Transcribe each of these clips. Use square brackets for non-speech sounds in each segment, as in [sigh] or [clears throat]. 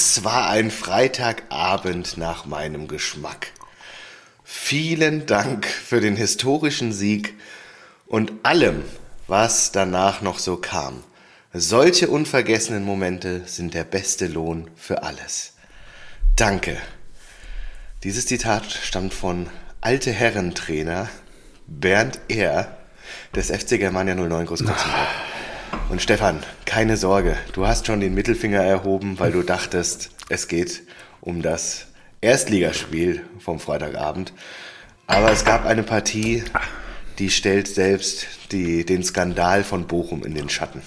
das war ein Freitagabend nach meinem Geschmack. Vielen Dank für den historischen Sieg und allem, was danach noch so kam. Solche unvergessenen Momente sind der beste Lohn für alles. Danke. Dieses Zitat stammt von alte Herrentrainer Bernd Ehr des FC Germania 09 Großkotzenburg. [laughs] Und Stefan, keine Sorge, du hast schon den Mittelfinger erhoben, weil du dachtest, es geht um das Erstligaspiel vom Freitagabend. Aber es gab eine Partie, die stellt selbst die, den Skandal von Bochum in den Schatten.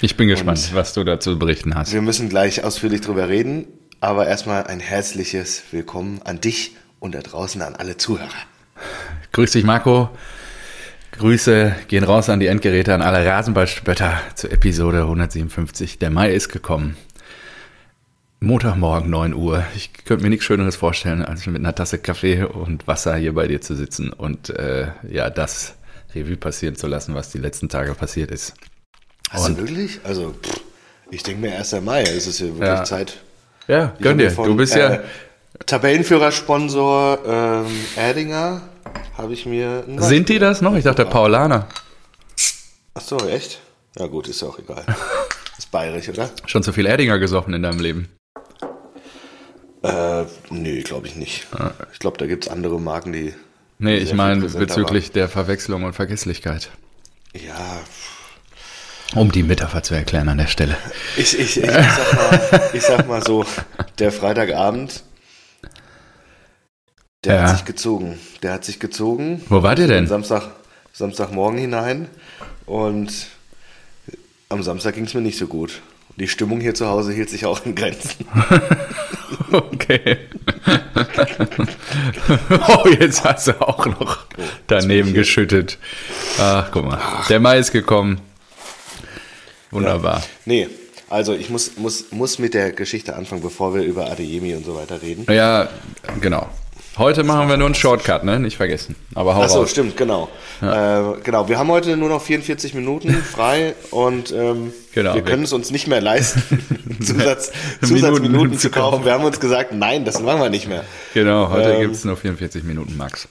Ich bin gespannt, Und was du dazu berichten hast. Wir müssen gleich ausführlich drüber reden, aber erstmal ein herzliches Willkommen an dich und da draußen an alle Zuhörer. Grüß dich, Marco. Grüße gehen raus an die Endgeräte, an alle Rasenballspötter zur Episode 157. Der Mai ist gekommen. Montagmorgen 9 Uhr. Ich könnte mir nichts Schöneres vorstellen, als mit einer Tasse Kaffee und Wasser hier bei dir zu sitzen und äh, ja, das Revue passieren zu lassen, was die letzten Tage passiert ist. Hast und, du wirklich? Also, pff, ich denke mir 1. Mai, es ist ja wirklich ja. Zeit. Ja, gönn dir. Von, du bist ja. Äh, Tabellenführersponsor ähm, Erdinger habe ich mir. Sind die das noch? Ich dachte, Paulaner. Ach so, echt? Ja, gut, ist ja auch egal. [laughs] ist bayerisch, oder? Schon zu viel Erdinger gesoffen in deinem Leben? Äh, nee, glaube ich nicht. Ah. Ich glaube, da gibt es andere Marken, die. Nee, ich meine bezüglich waren. der Verwechslung und Vergesslichkeit. Ja. Um die Metapher zu erklären an der Stelle. Ich, ich, ich, ich, sag, mal, ich sag mal so, der Freitagabend, der ja. hat sich gezogen. Der hat sich gezogen. Wo war der denn? Samstag, Samstagmorgen hinein. Und am Samstag ging es mir nicht so gut. Die Stimmung hier zu Hause hielt sich auch in Grenzen. [laughs] okay. [laughs] oh, jetzt hast du auch noch oh, daneben geschüttet. Ach, guck mal. Der Mai ist gekommen. Wunderbar. Ja. Nee, also ich muss, muss, muss mit der Geschichte anfangen, bevor wir über Adeyemi und so weiter reden. Ja, genau. Heute machen wir nur einen Shortcut, ne? Nicht vergessen. Aber hau Achso, stimmt, genau. Ja. Äh, genau, wir haben heute nur noch 44 Minuten [laughs] frei und ähm, genau, wir können es uns nicht mehr leisten, [laughs] [laughs] Zusatz, Zusatzminuten zu kaufen. Wir haben uns gesagt, nein, das machen wir nicht mehr. Genau, heute ähm, gibt es nur 44 Minuten max.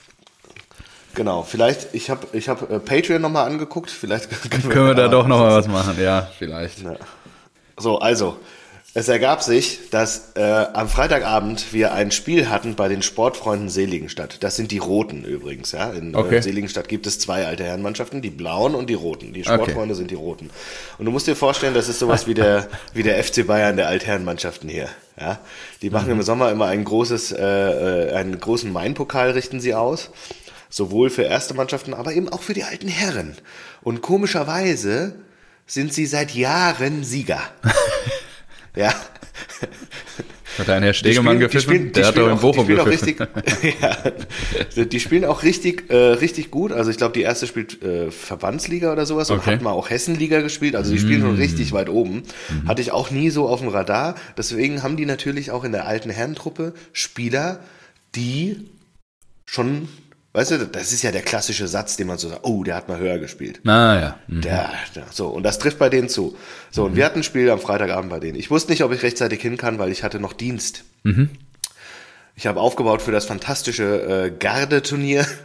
Genau, vielleicht, ich habe ich hab äh, Patreon nochmal angeguckt, vielleicht können wir, können wir da doch nochmal was machen, ja, vielleicht. Ja. So, also, es ergab sich, dass äh, am Freitagabend wir ein Spiel hatten bei den Sportfreunden Seligenstadt. Das sind die Roten übrigens. Ja? In äh, okay. äh, Seligenstadt gibt es zwei alte Herrenmannschaften, die Blauen und die Roten. Die Sportfreunde okay. sind die Roten. Und du musst dir vorstellen, das ist sowas wie der, wie der FC Bayern der Altherrenmannschaften hier. Ja? Die machen mhm. im Sommer immer ein großes, äh, äh, einen großen Mainpokal richten sie aus. Sowohl für erste Mannschaften, aber eben auch für die alten Herren. Und komischerweise sind sie seit Jahren Sieger. [laughs] Ja. Hat ein Herr Stegemann gepfiffen? Der hat doch in Bochum gepfiffen. Richtig, [laughs] ja, die spielen auch richtig, äh, richtig gut. Also ich glaube, die erste spielt äh, Verbandsliga oder sowas okay. und hat mal auch Hessenliga gespielt. Also die spielen mm. schon richtig weit oben. Mm. Hatte ich auch nie so auf dem Radar. Deswegen haben die natürlich auch in der alten Herrentruppe Spieler, die schon Weißt du, das ist ja der klassische Satz, den man so sagt, oh, der hat mal höher gespielt. Ah, ja. Mhm. Der, der, so, und das trifft bei denen zu. So, mhm. und wir hatten ein Spiel am Freitagabend bei denen. Ich wusste nicht, ob ich rechtzeitig hin kann, weil ich hatte noch Dienst. Mhm. Ich habe aufgebaut für das fantastische äh, Gardeturnier. [laughs]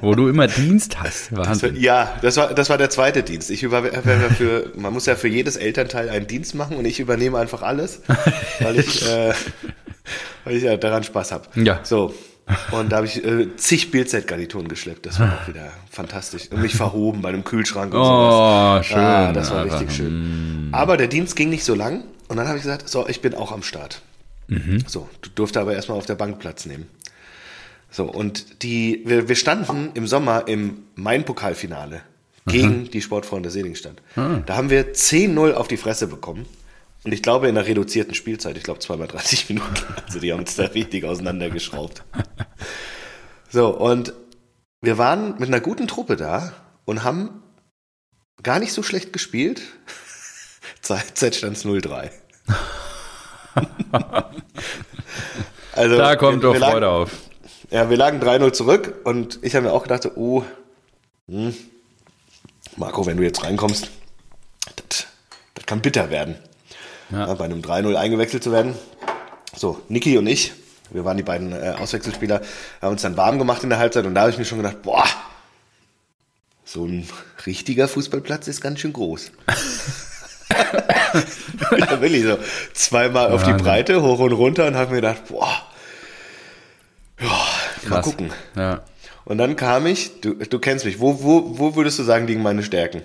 Wo du immer Dienst hast. Wahnsinn. Das ja, das war, das war der zweite Dienst. Ich über, für, man muss ja für jedes Elternteil einen Dienst machen und ich übernehme einfach alles, [laughs] weil ich, äh, weil ich ja daran Spaß habe. Ja. So, und da habe ich äh, zig Bildzeitgarnituren geschleppt. Das war auch wieder fantastisch. Und mich verhoben bei einem Kühlschrank und oh, sowas. schön. Ah, das war richtig schön. Aber der Dienst ging nicht so lang. Und dann habe ich gesagt, so, ich bin auch am Start. Mhm. So, du durfte aber erstmal auf der Bank Platz nehmen. So, und die, wir, wir standen im Sommer im Main-Pokalfinale gegen mhm. die Sportfreunde Seligenstadt. Mhm. Da haben wir 10-0 auf die Fresse bekommen. Und ich glaube in einer reduzierten Spielzeit, ich glaube zweimal 30 [laughs] Minuten. Also die haben uns da richtig auseinandergeschraubt. So, und wir waren mit einer guten Truppe da und haben gar nicht so schlecht gespielt. Zeit stand 0-3. [laughs] also, da kommt wir, doch wir Freude auf. Ja, wir lagen 3-0 zurück und ich habe mir auch gedacht, oh, hm, Marco, wenn du jetzt reinkommst, das kann bitter werden. Ja. bei einem 3-0 eingewechselt zu werden. So, Niki und ich, wir waren die beiden äh, Auswechselspieler, haben uns dann warm gemacht in der Halbzeit und da habe ich mir schon gedacht, boah, so ein richtiger Fußballplatz ist ganz schön groß. [laughs] da will ich so zweimal auf die Breite, hoch und runter und habe mir gedacht, boah, ja, mal gucken. Ja. Und dann kam ich, du, du kennst mich, wo, wo, wo würdest du sagen, liegen meine Stärken?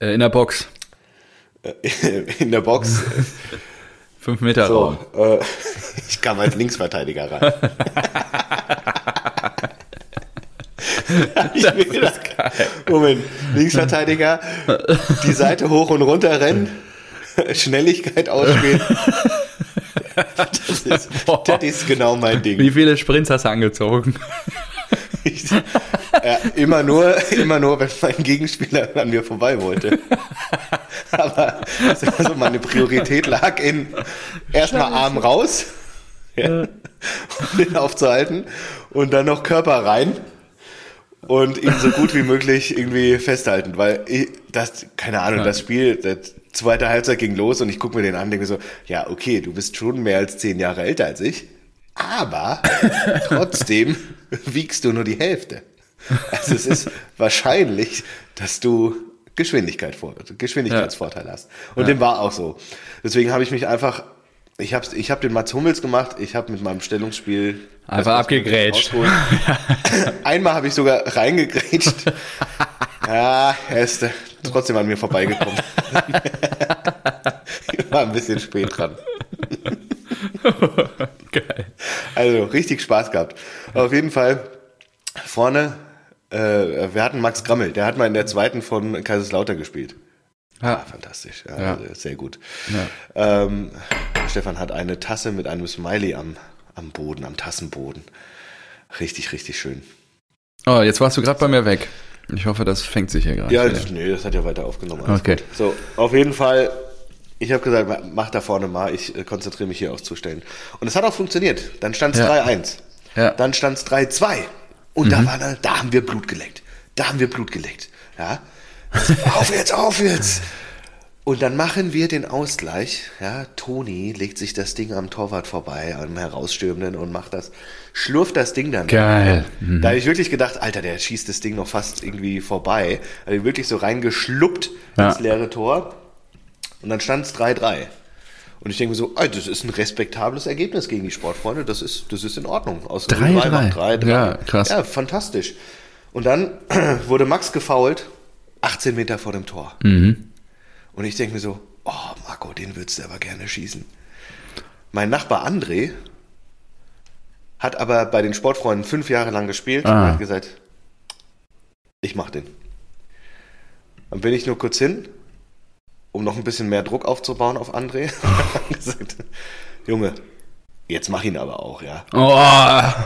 Äh, in der Box. [laughs] in der Box. Fünf Meter so, Raum. Äh, [laughs] ich kam als Linksverteidiger rein. [laughs] ich mir gedacht, Moment, Linksverteidiger, die Seite hoch und runter rennen, Schnelligkeit ausspielen. Das ist, das ist genau mein Ding. Wie viele Sprints hast du angezogen? Ich, ja, immer nur, immer nur, wenn mein Gegenspieler an mir vorbei wollte. Aber also meine Priorität lag in erstmal Arm raus, ja, um den aufzuhalten und dann noch Körper rein und ihn so gut wie möglich irgendwie festhalten, weil ich, das, keine Ahnung, das Spiel, das zweite Halbzeit ging los und ich gucke mir den an, denke so, ja, okay, du bist schon mehr als zehn Jahre älter als ich, aber trotzdem [laughs] wiegst du nur die Hälfte. Also es ist [laughs] wahrscheinlich, dass du Geschwindigkeit vor, Geschwindigkeitsvorteil ja. hast. Und ja. dem war auch so. Deswegen habe ich mich einfach, ich habe ich hab den Mats Hummels gemacht, ich habe mit meinem Stellungsspiel Einfach abgegrätscht. [laughs] Einmal habe ich sogar reingegrätscht. ja, er ist trotzdem an mir vorbeigekommen. ich war ein bisschen spät dran. Geil. Also richtig Spaß gehabt. Auf jeden Fall vorne, äh, wir hatten Max Grammel, der hat mal in der zweiten von Kaiserslautern gespielt. Ja. Ah, fantastisch, ja, ja. Also sehr gut. Ja. Ähm, Stefan hat eine Tasse mit einem Smiley am am Boden, am Tassenboden. Richtig, richtig schön. Oh, jetzt warst du gerade bei mir weg. Ich hoffe, das fängt sich hier gerade. Ja, das, nee, das hat ja weiter aufgenommen. okay. Gut. So, auf jeden Fall, ich habe gesagt, mach da vorne mal, ich äh, konzentriere mich hier aufs Zustellen. Und es hat auch funktioniert. Dann stand es ja. 3-1. Ja. Dann stand es 3-2. Und mhm. da, war, da haben wir Blut geleckt. Da haben wir Blut geleckt. Ja. [laughs] auf jetzt, auf jetzt! Und dann machen wir den Ausgleich. Ja, Toni legt sich das Ding am Torwart vorbei, am Herausstürmenden und macht das, schlurft das Ding dann. Geil. Mhm. Da habe ich wirklich gedacht, Alter, der schießt das Ding noch fast irgendwie vorbei. Also wirklich so reingeschluppt ja. ins leere Tor. Und dann stand es 3-3. Und ich denke mir so, das ist ein respektables Ergebnis gegen die Sportfreunde. Das ist, das ist in Ordnung. Aus 3-3. Ja, krass. Ja, fantastisch. Und dann [clears throat] wurde Max gefault, 18 Meter vor dem Tor. Mhm. Und ich denke mir so, oh Marco, den würdest du aber gerne schießen. Mein Nachbar André hat aber bei den Sportfreunden fünf Jahre lang gespielt ah. und hat gesagt, ich mach den. Dann bin ich nur kurz hin, um noch ein bisschen mehr Druck aufzubauen auf André. [laughs] [laughs] gesagt, Junge, Jetzt mach ihn aber auch, ja. Oh,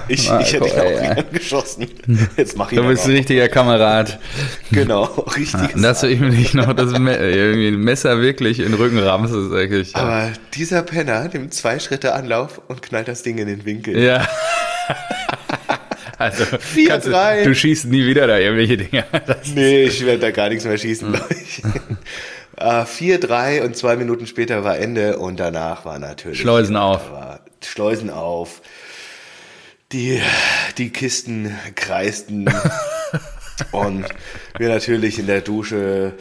ich, ich hätte ihn auch ja. geschossen. Jetzt mach ihn Du bist ein richtiger Kamerad. Genau, [laughs] richtig. Dass du ihm nicht noch das Me irgendwie ein Messer wirklich in den Rücken rammst, ist eigentlich. Ja. Aber dieser Penner nimmt zwei Schritte Anlauf und knallt das Ding in den Winkel. Ja. Also, Vier, drei. Du, du, schießt nie wieder da irgendwelche Dinge. Das nee, ich werde da gar nichts mehr schießen, glaube ich. Uh, 4-3 und zwei Minuten später war Ende und danach war natürlich. Schleusen auf. Schleusen auf, die, die Kisten kreisten [laughs] und wir natürlich in der Dusche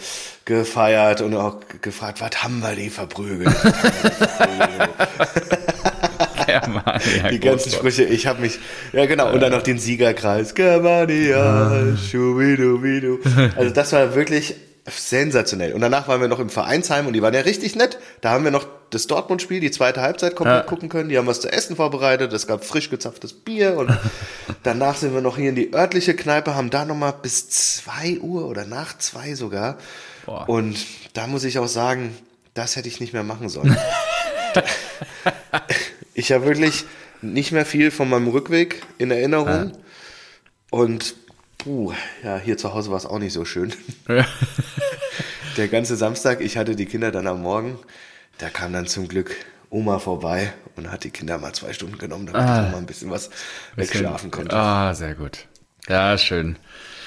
gefeiert und auch gefragt, was haben wir die verprügelt? [laughs] ja, die ganzen Sprüche, ich habe mich, ja genau, und dann noch den Siegerkreis, Germania, schubidu, Also das war wirklich sensationell. Und danach waren wir noch im Vereinsheim und die waren ja richtig nett. Da haben wir noch das Dortmund-Spiel, die zweite Halbzeit komplett ja. gucken können. Die haben was zu essen vorbereitet. Es gab frisch gezapftes Bier und [laughs] danach sind wir noch hier in die örtliche Kneipe, haben da nochmal bis zwei Uhr oder nach zwei sogar. Boah. Und da muss ich auch sagen, das hätte ich nicht mehr machen sollen. [laughs] ich habe wirklich nicht mehr viel von meinem Rückweg in Erinnerung. Ja. Und Puh, ja, hier zu Hause war es auch nicht so schön. Ja. [laughs] Der ganze Samstag, ich hatte die Kinder dann am Morgen, da kam dann zum Glück Oma vorbei und hat die Kinder mal zwei Stunden genommen, damit ah, ich mal ein bisschen was bisschen, wegschlafen konnte. Ah, sehr gut. Ja, schön.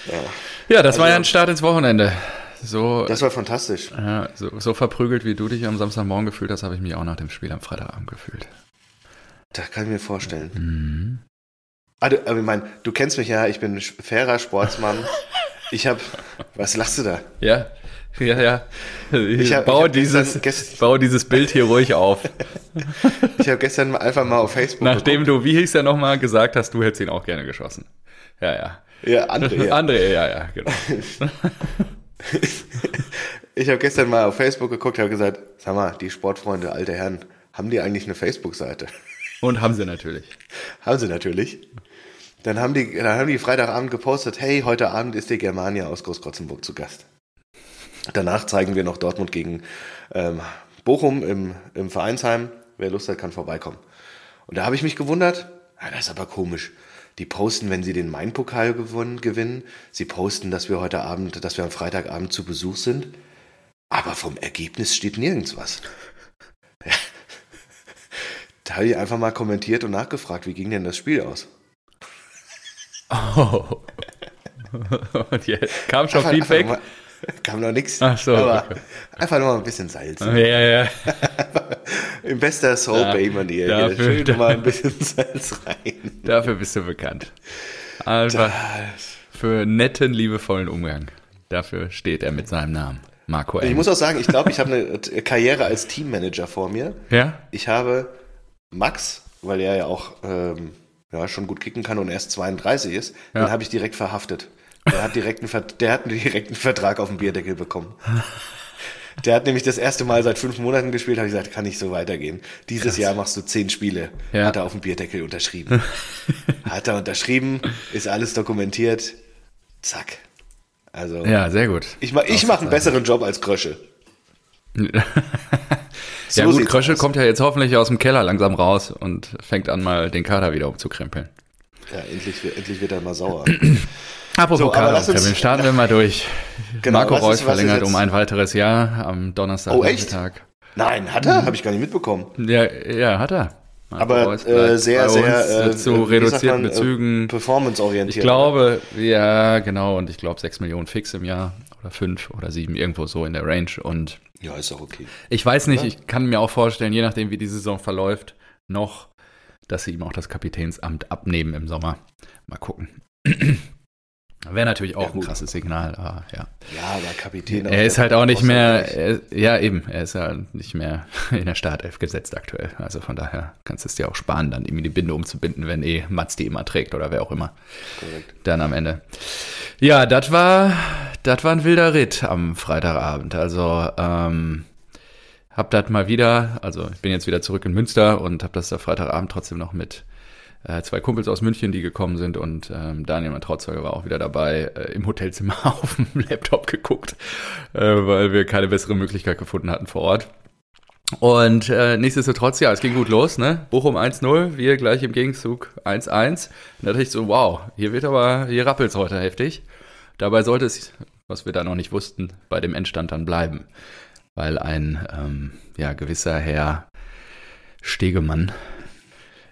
Ja, ja das also, war ja ein Start ins Wochenende. so, Das war fantastisch. ja, so, so verprügelt, wie du dich am Samstagmorgen gefühlt hast, habe ich mich auch nach dem Spiel am Freitagabend gefühlt. Das kann ich mir vorstellen. Mhm. Ah, du, aber ich meine, du kennst mich ja, ich bin ein fairer Sportsmann. Ich habe, was lachst du da? Ja, ja, ja. Ich, Ich hab- baue, ich dieses, gestern- gest- baue dieses Bild hier ruhig auf. Ich habe gestern einfach mal auf Facebook Nachdem du, wie hieß er nochmal, gesagt hast, du hättest ihn auch gerne geschossen. Ja, ja. Ja, André, ja. [laughs] André, ja, ja, genau. [laughs] Ich habe gestern mal auf Facebook geguckt, habe gesagt, sag mal, die Sportfreunde, alte Herren, haben die eigentlich eine Facebook-Seite? Und haben sie natürlich. Haben sie natürlich. Dann haben die, dann haben die Freitagabend gepostet, hey, heute Abend ist die Germania aus Großkrotzenburg zu Gast. Danach zeigen wir noch Dortmund gegen ähm, Bochum im, im Vereinsheim. Wer Lust hat, kann vorbeikommen. Und da habe ich mich gewundert, ja, das ist aber komisch. Die posten, wenn sie den Main-Pokal gewinnen. Sie posten, dass wir heute Abend, dass wir am Freitagabend zu Besuch sind. Aber vom Ergebnis steht nirgends was. Da habe ich einfach mal kommentiert und nachgefragt, wie ging denn das Spiel aus? Oh. [laughs] Und jetzt kam schon Einfach- Feedback. einfach mal- [laughs] Kam noch nichts. Ach so, Aber okay. einfach nur mal ein bisschen Salz. Ja, ja. In bester Soul Ja, [laughs] Bay Manier. dafür- Schön mal ein bisschen Salz rein. Dafür bist du bekannt. Einfach für netten, liebevollen Umgang. Dafür steht er mit seinem Namen. Marco Ich M. muss auch sagen, ich glaube, ich habe eine Karriere als Teammanager vor mir. Ja? Ich habe Max, weil er ja auch ähm, ja, schon gut kicken kann und erst 32 ist, Ja. den habe ich direkt verhaftet. Der hat, direkt einen, der hat einen direkten Vertrag auf dem Bierdeckel bekommen. Der hat nämlich das erste Mal seit fünf Monaten gespielt, habe ich gesagt, kann nicht so weitergehen. Dieses Jahr machst du zehn Spiele. Ja. Hat er auf dem Bierdeckel unterschrieben. [laughs] hat er unterschrieben, ist alles dokumentiert. Zack. Also, Ja, sehr gut. ich, ma- ich mache einen besseren Job als Krösche. [laughs] ja So gut, sieht's Krösche aus. kommt ja jetzt hoffentlich aus dem Keller langsam raus und fängt an, mal den Kader wieder umzukrempeln. Ja, endlich, wird- endlich wird er mal sauer. [clears throat] Apropos So, Kader umkrempeln, starten wir mal durch. Genau, Marco Reus ist verlängert um ein weiteres Jahr am Donnerstag. Oh, echt? Nein, hat er? Habe ich gar nicht mitbekommen. Ja, ja, hat er. Marco Aber Reus äh, sehr, sehr äh, zu reduzierten man, Bezügen. Äh, performanceorientiert. Ich glaube, ja, genau, und ich glaube 6 Millionen fix im Jahr oder 5 oder 7, irgendwo so in der Range. Und Ja, ist auch okay. ich weiß nicht, ich kann mir auch vorstellen, je nachdem, wie die Saison verläuft, noch, dass sie ihm auch das Kapitänsamt abnehmen im Sommer. Mal gucken. [clears throat] Wäre natürlich auch Ja, ein krasses Signal, aber ja. Ja, aber Kapitän. Er ist halt auch nicht mehr, er, ja eben, er ist ja nicht mehr in der Startelf gesetzt aktuell. Also von daher kannst du es dir auch sparen, dann ihm die Binde umzubinden, wenn eh Mats die immer trägt oder wer auch immer. Korrekt. Dann am Ende. Ja, das war, das war ein wilder Ritt am Freitagabend. Also, ähm, hab das mal wieder, also ich bin jetzt wieder zurück in Münster und hab das da Freitagabend trotzdem noch mit äh, zwei Kumpels aus München, die gekommen sind und ähm, Daniel, mein Trauzeuge, war auch wieder dabei, äh, im Hotelzimmer [laughs] auf dem Laptop geguckt, äh, weil wir keine bessere Möglichkeit gefunden hatten vor Ort. Und äh, nichtsdestotrotz, ja, es ging gut los, ne? Bochum 1-0, wir gleich im Gegenzug 1-1. Und da dachte ich so, wow, hier wird aber, hier rappelt's heute heftig. Dabei sollte es, was wir da noch nicht wussten, bei dem Endstand dann bleiben. Weil ein, ähm, ja, gewisser Herr Stegemann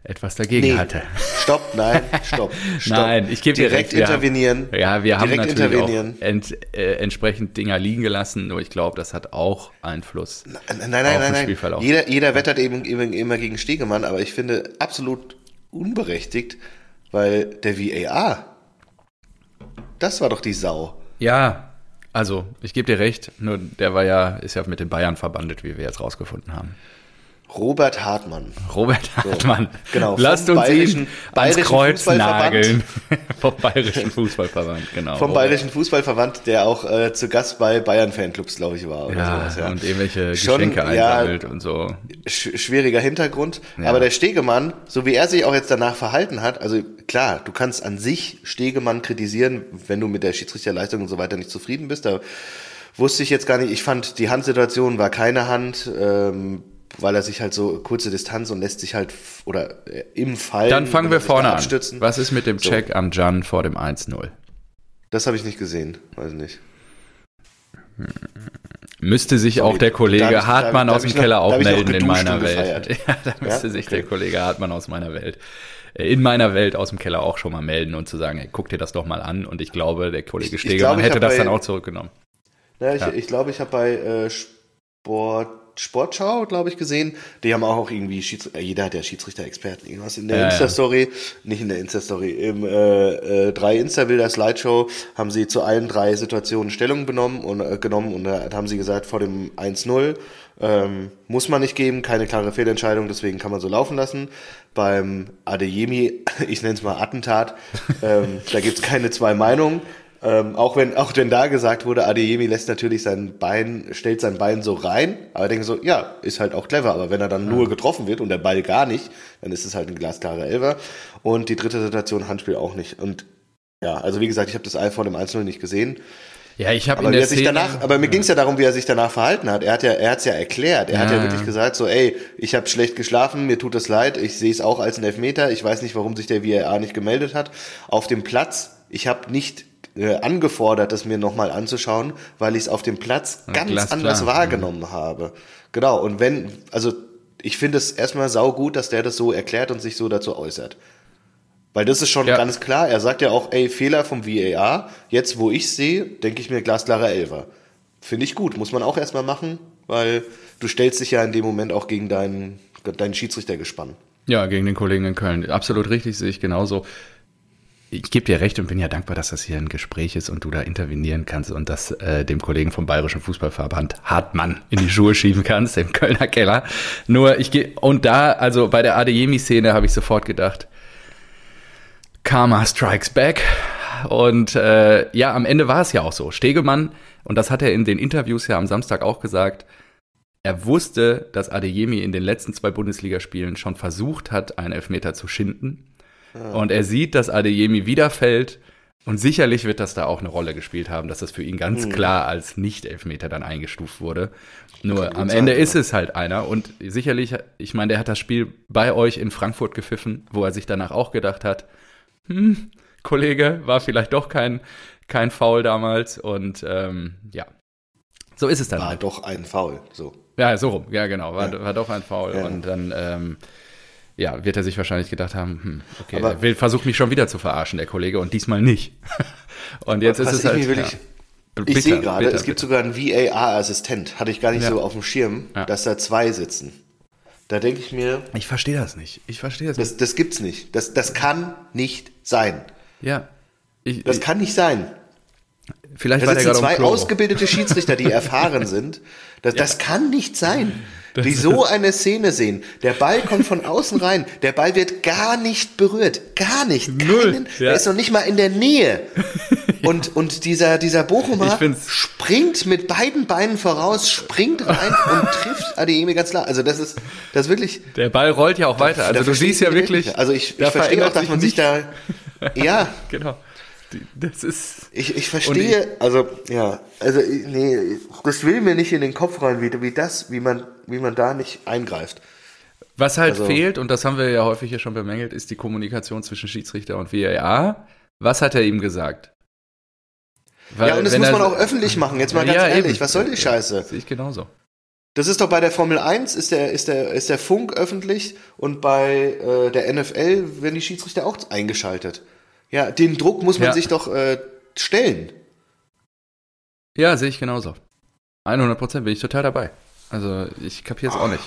etwas dagegen Nee. hatte. Stopp, nein, [laughs] stopp. stopp. Nein, ich gebe dir Direkt recht, wir haben- intervenieren. Ja, wir haben Direkt natürlich auch intervenieren. ent, äh, entsprechend Dinger liegen gelassen, nur ich glaube, das hat auch Einfluss. Nein, nein, Auf nein, den nein. Spielverlauf. Jeder, jeder wettert eben, eben immer gegen Stegemann, aber ich finde absolut unberechtigt, weil der VAR, das war doch die Sau. Ja, also ich gebe dir recht, nur der war ja, ist ja mit den Bayern verbandelt, wie wir jetzt rausgefunden haben. Robert Hartmann. Robert Hartmann. genau, Lasst uns bayerischen- ihn ans Kreuz Fußballverband. nageln. [laughs] Vom Bayerischen Fußballverband, genau. Vom Robert. Bayerischen Fußballverband, der auch äh, zu Gast bei Bayern-Fanclubs, glaube ich, war. Oder Ja, sowas, ja. und irgendwelche Schon, Geschenke ja, einsammelt und so. sch schwieriger Hintergrund. Ja. Aber der Stegemann, so wie er sich auch jetzt danach verhalten hat, also klar, du kannst an sich Stegemann kritisieren, wenn du mit der Schiedsrichterleistung und so weiter nicht zufrieden bist. Da wusste ich jetzt gar nicht. Ich fand, die Handsituation war keine Hand, ähm, weil er sich halt so kurze Distanz und lässt sich halt oder äh, im Fall. Dann fangen wir vorne an. Was ist mit dem So. Check am Jan vor dem 1-0? Das habe ich nicht gesehen, weiß nicht. Müsste sich Sorry, auch der Kollege ich- Hartmann aus dem noch- Keller auch melden in meiner Welt. [laughs] Ja, da müsste Ja? sich Okay. der Kollege Hartmann aus meiner Welt, äh, in meiner Welt aus dem Keller auch schon mal melden und zu sagen, ey, guck dir das doch mal an. Und ich glaube, der Kollege Ich- ich Stegemann hätte das bei- dann auch zurückgenommen. Ja, ich, ja. ich glaube, ich habe bei äh, Sport Sportschau, glaube ich, gesehen. Die haben auch irgendwie Schiedsrichter, jeder hat ja Schiedsrichter-Experten, irgendwas in der ja, Insta-Story, ja. nicht in der Insta-Story, im äh, äh, drei Insta-Bilder Slideshow haben sie zu allen drei Situationen Stellung benommen und äh, genommen und da haben sie gesagt, vor dem 1-0 ähm, muss man nicht geben, keine klare Fehlentscheidung, deswegen kann man so laufen lassen. Beim Adeyemi, [laughs] ich nenne es mal Attentat, ähm, da gibt's keine zwei Meinungen. Ähm, auch wenn auch wenn da gesagt wurde, Adeyemi lässt natürlich sein Bein, stellt sein Bein so rein, aber denke so, ja, ist halt auch clever. Aber wenn er dann ja. nur getroffen wird und der Ball gar nicht, dann ist es halt ein glasklarer Elfer. Und die dritte Situation Handspiel auch nicht. Und ja, also wie gesagt, ich habe das Ei vor dem 1 nicht gesehen. Ja, ich habe in der Szene, danach, aber mir ja. ging es ja darum, wie er sich danach verhalten hat. Er hat ja, er hat's ja erklärt. Er ja, hat ja wirklich gesagt, so, ey, ich habe schlecht geschlafen, mir tut es leid, ich sehe es auch als ein Elfmeter. Ich weiß nicht, warum sich der VAR nicht gemeldet hat. Auf dem Platz, ich habe nicht äh, angefordert, das mir nochmal anzuschauen, weil ich es auf dem Platz ja, ganz Glasklar. anders wahrgenommen mhm. habe. Genau, und wenn, also ich finde es erstmal saugut, dass der das so erklärt und sich so dazu äußert. Weil das ist schon ja. ganz klar. Er sagt ja auch, ey, Fehler vom VAR. Jetzt, wo ich sehe, denke ich mir glasklarer Elfer. Finde ich gut. Muss man auch erstmal machen, weil du stellst dich ja in dem Moment auch gegen deinen, deinen Schiedsrichtergespann. Ja, gegen den Kollegen in Köln. Absolut richtig, sehe ich genauso ich gebe dir recht und bin ja dankbar, dass das hier ein Gespräch ist und du da intervenieren kannst und das äh, dem Kollegen vom Bayerischen Fußballverband Hartmann in die Schuhe schieben kannst, im Kölner Keller. Nur ich gehe, und da, also bei der Adeyemi-Szene habe ich sofort gedacht, Karma strikes back. Und äh, ja, am Ende war es ja auch so. Stegemann, und das hat er in den Interviews ja am Samstag auch gesagt, er wusste, dass Adeyemi in den letzten zwei Bundesligaspielen schon versucht hat, einen Elfmeter zu schinden und er sieht, dass Adeyemi wieder fällt. Und sicherlich wird das da auch eine Rolle gespielt haben, dass das für ihn ganz mhm. klar als Nicht-Elfmeter dann eingestuft wurde. Nur am Ende sein, ist ja. es halt einer. Und sicherlich, ich meine, der hat das Spiel bei euch in Frankfurt gepfiffen, wo er sich danach auch gedacht hat, hm, Kollege, war vielleicht doch kein, kein Foul damals. Und ähm, ja, so ist es dann. War halt. doch ein Foul, so. Ja, so rum, ja genau, war, ja. war doch ein Foul. Ja. Und dann ähm, ja, wird er sich wahrscheinlich gedacht haben, hm, okay, aber er will, versucht mich schon wieder zu verarschen, der Kollege, und diesmal nicht. [laughs] und jetzt ist es halt. Ja, ich, ich sehe gerade, es gibt sogar einen VAR-Assistent, hatte ich gar nicht ja. so auf dem Schirm, ja. dass da zwei sitzen. Da denke ich mir. Ich verstehe das nicht. Ich verstehe das, das nicht. Das gibt's nicht. Das, das kann nicht sein. Ja. Ich, das ich, kann nicht sein. Vielleicht da sitzen zwei ausgebildete Schiedsrichter, die [laughs] erfahren sind. Das, das kann nicht sein die [laughs] so eine Szene sehen. Der Ball kommt von außen rein. Der Ball wird gar nicht berührt. Gar nicht. Null. Keinen, ja. Er ist noch nicht mal in der Nähe. [laughs] Und, und dieser, dieser Bochumer springt mit beiden Beinen voraus, springt rein und trifft Adeyemi ganz klar. Also das ist, das ist wirklich. Der Ball rollt ja auch weiter. Also du siehst ja wirklich. Also ich, ich verstehe auch, dass man sich da, ja. genau. Das ist. Ich, ich verstehe, also, ja, also, nee, das will mir nicht in den Kopf rein, wie, wie das, wie man, wie man da nicht eingreift. Was halt also, fehlt, und das haben wir ja häufig hier schon bemängelt, ist die Kommunikation zwischen Schiedsrichter und VAR. Was hat er ihm gesagt? Weil, ja, und das muss man auch öffentlich machen, jetzt mal ganz ja, ehrlich, eben. was soll die Scheiße? Sehe ich genauso. Das ist doch bei der Formel 1 ist der, ist der, ist der Funk öffentlich und bei äh, der NFL werden die Schiedsrichter auch eingeschaltet. Ja, den Druck muss man ja. sich doch äh, stellen. Ja, sehe ich genauso. 100 Prozent bin ich total dabei. Also ich kapiere es auch nicht.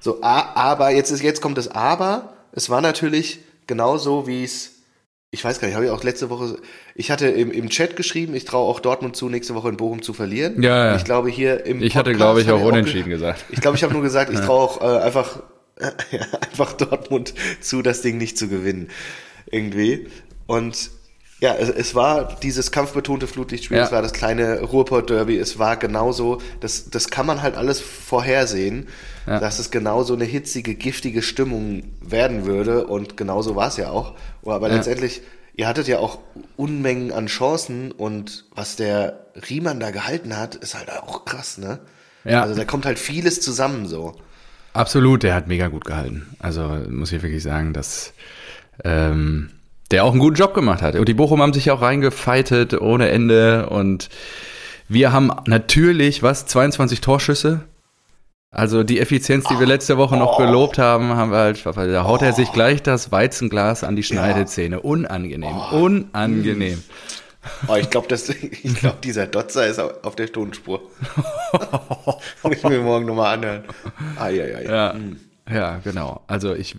So, aber jetzt ist jetzt kommt das Aber. Es war natürlich genauso wie es. Ich weiß gar nicht, habe ich auch letzte Woche. Ich hatte im, im Chat geschrieben, ich traue auch Dortmund zu, nächste Woche in Bochum zu verlieren. Ja, ja. Ich glaube hier im. Ich Podcast hatte, glaube ich, auch unentschieden auch gesagt. Ich glaube, ich habe nur gesagt, ich [laughs] traue auch äh, einfach, [laughs] äh, einfach Dortmund zu, das Ding nicht zu gewinnen irgendwie. Und ja, es, es, war dieses kampfbetonte Flutlichtspiel, ja. es war das kleine Ruhrpott-Derby, es war genauso, das, das kann man halt alles vorhersehen, ja. dass es genauso eine hitzige, giftige Stimmung werden würde und genauso war es ja auch. Aber ja. letztendlich, ihr hattet ja auch Unmengen an Chancen und was der Riemann da gehalten hat, ist halt auch krass, ne? Ja. Also da kommt halt vieles zusammen so. Absolut, der hat mega gut gehalten. Also muss ich wirklich sagen, dass ähm, der auch einen guten Job gemacht hat. Und die Bochum haben sich auch reingefeitet ohne Ende. Und wir haben natürlich, was, 22 Torschüsse? Also die Effizienz, die wir letzte Woche noch gelobt haben, haben wir halt, da haut er sich gleich das Weizenglas an die Schneidezähne. Unangenehm, unangenehm. Oh, ich glaube, glaub, dieser Dotzer ist auf der Tonspur. [laughs] Muss ich mir morgen nochmal anhören. Ah, ja, ja, ja. Ja, genau. Also ich,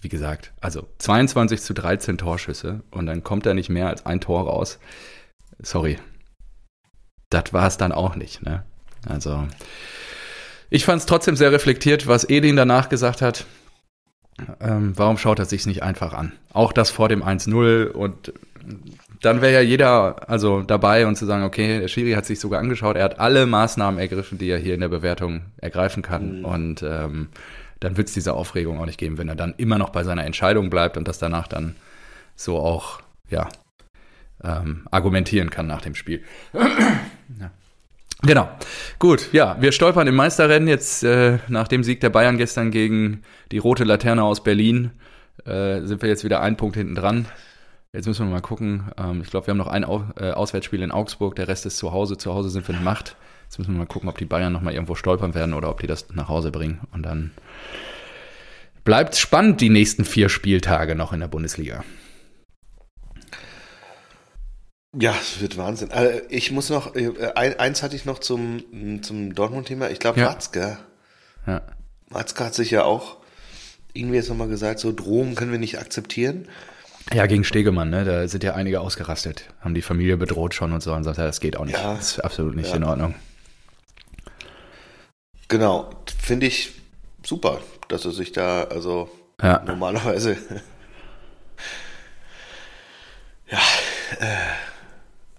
wie gesagt, also 22 zu 13 Torschüsse und dann kommt da nicht mehr als ein Tor raus. Sorry. Das war es dann auch nicht, ne? Also, ich fand es trotzdem sehr reflektiert, was Edin danach gesagt hat. Ähm, warum schaut er sich nicht einfach an? Auch das vor dem 1-0 und dann wäre ja jeder also dabei und zu sagen, okay, der Schiri hat sich sogar angeschaut, er hat alle Maßnahmen ergriffen, die er hier in der Bewertung ergreifen kann. Mhm. Und ähm, dann wird es diese Aufregung auch nicht geben, wenn er dann immer noch bei seiner Entscheidung bleibt und das danach dann so auch, ja, ähm, argumentieren kann nach dem Spiel. [clears throat] ja. Genau. Gut, ja, wir stolpern im Meisterrennen jetzt äh, nach dem Sieg der Bayern gestern gegen die rote Laterne aus Berlin. Äh, sind wir jetzt wieder einen Punkt hinten dran. Jetzt müssen wir mal gucken. Ähm, ich glaube, wir haben noch ein Au äh, Auswärtsspiel in Augsburg, der Rest ist zu Hause. Zu Hause sind wir in Macht. Jetzt müssen wir mal gucken, ob die Bayern noch mal irgendwo stolpern werden oder ob die das nach Hause bringen. Und dann bleibt spannend die nächsten vier Spieltage noch in der Bundesliga. Ja, es wird Wahnsinn. Äh, ich muss noch, äh, eins hatte ich noch zum, zum Dortmund-Thema. Ich glaube, ja. Watzke. Ja. Watzke hat sich ja auch irgendwie jetzt nochmal gesagt, so Drohungen können wir nicht akzeptieren. Ja, gegen Stegemann, ne? Da sind ja einige ausgerastet, haben die Familie bedroht schon und so und sagt, ja, das geht auch nicht. Ja, das ist absolut nicht ja. in Ordnung. Genau, finde ich super, dass er sich da, also ja. normalerweise. [laughs] ja, äh,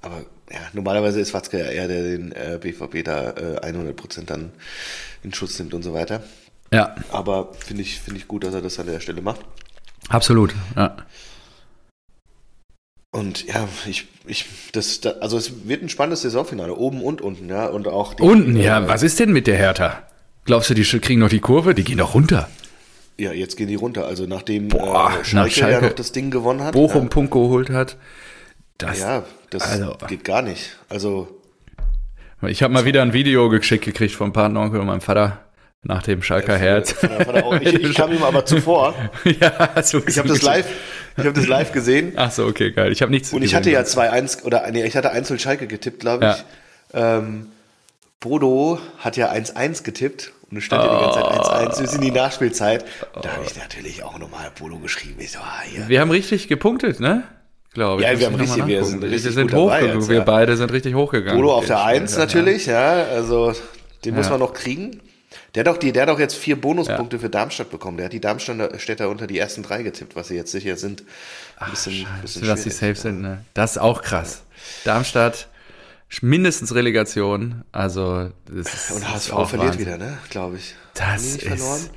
aber ja, normalerweise ist Watzke ja eher der den äh, BVB da äh, 100% dann in Schutz nimmt und so weiter. Ja. Aber finde ich, finde ich gut, dass er das an der Stelle macht. Absolut, ja. Und ja, ich, ich, das, da, also es wird ein spannendes Saisonfinale, oben und unten, ja, und auch die, Unten, ja, äh, was ist denn mit der Hertha? Glaubst du, die kriegen noch die Kurve? Die gehen doch runter. Ja, jetzt gehen die runter. Also nachdem Boah, äh, Schalke, nach Schalke ja noch das Ding gewonnen hat. Bochum ja. Punkt geholt hat. Das, ja, das also, geht gar nicht. Also ich habe mal wieder ein Video geschickt gekriegt vom Partneronkel und meinem Vater nach dem Schalker Herz. Ich, ich, kam ihm aber zuvor. [laughs] ja, so ich habe das live, ich habe das live gesehen. Ach so, okay, geil. Ich habe nichts. Und ich hatte ja 2-1 oder nee, ich hatte 1 Schalke getippt, glaube ich. Ja. Ähm, Bodo hat ja 1-1 getippt und es stand oh. ja die ganze Zeit 1-1 bis in die Nachspielzeit. Und da habe ich natürlich auch nochmal Bodo geschrieben. Ich so, ah, hier. Wir haben richtig gepunktet, ne? glaube ich. Ja, wir haben richtig, wir sind richtig wir sind hochgegangen. Ja. Wir beide sind richtig hochgegangen. Bodo auf der 1 natürlich, ja. Also den muss man noch kriegen. Der hat, auch die, der hat auch jetzt vier Bonuspunkte ja. für Darmstadt bekommen. Der hat die Darmstädter unter die ersten drei getippt, was sie jetzt sicher sind. Ein bisschen, Ach, bisschen dass sie safe sind, ne? Das ist auch krass. Darmstadt, mindestens Relegation. Also, das ist, Und HSV verliert Wahnsinn. wieder, ne? Glaube ich. Das ist. Verloren?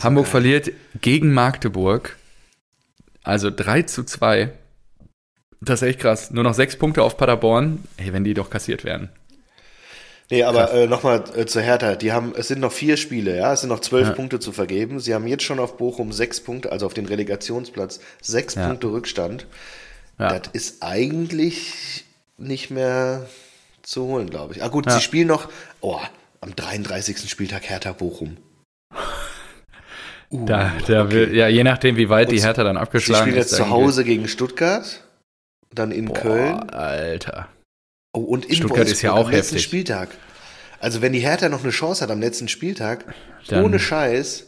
Hamburg so verliert gegen Magdeburg. Also 3 zu 2. Das ist echt krass. Nur noch sechs Punkte auf Paderborn. Ey, wenn die doch kassiert werden. Nee, aber äh, nochmal äh, zur Hertha. Die haben, es sind noch vier Spiele, ja. Es sind noch zwölf ja. Punkte zu vergeben. Sie haben jetzt schon auf Bochum sechs Punkte, also auf den Relegationsplatz, sechs ja. Punkte Rückstand. Ja. Das ist eigentlich nicht mehr zu holen, glaube ich. Ah, gut, sie spielen noch, oh, am 33. Spieltag Hertha Bochum. [laughs] Uh, da, da okay. will, ja, je nachdem, wie weit Und die Hertha dann abgeschlagen ist. Sie spielen jetzt zu Hause gegen Stuttgart dann in Boah, Köln. Alter. Oh, und in Stuttgart Wolfsburg ist ja auch am letzten heftig. Spieltag. Also wenn die Hertha noch eine Chance hat am letzten Spieltag, dann ohne Scheiß,